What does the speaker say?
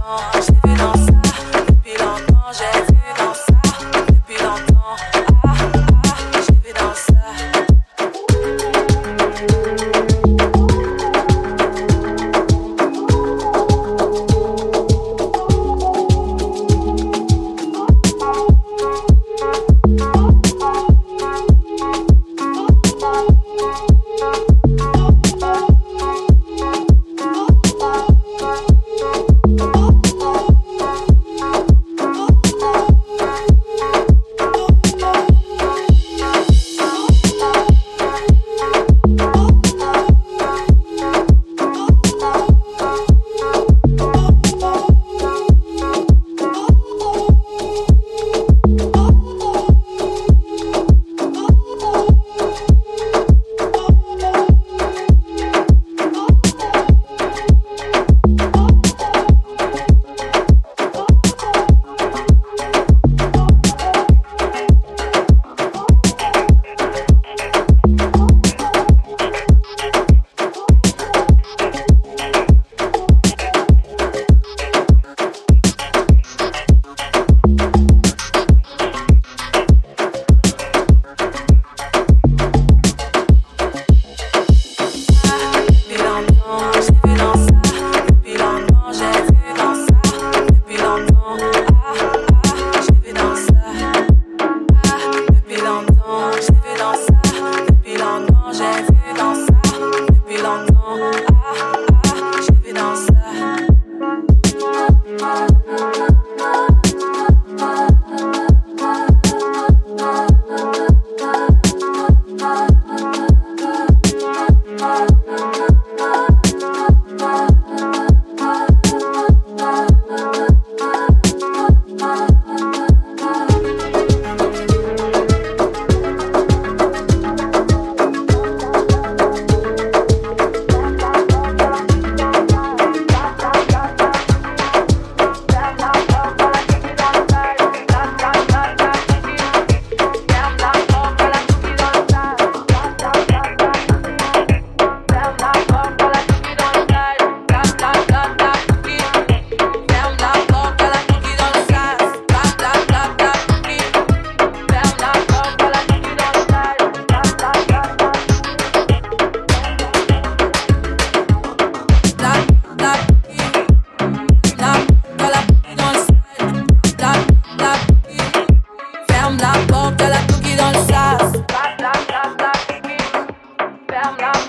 temps, je yum, yum.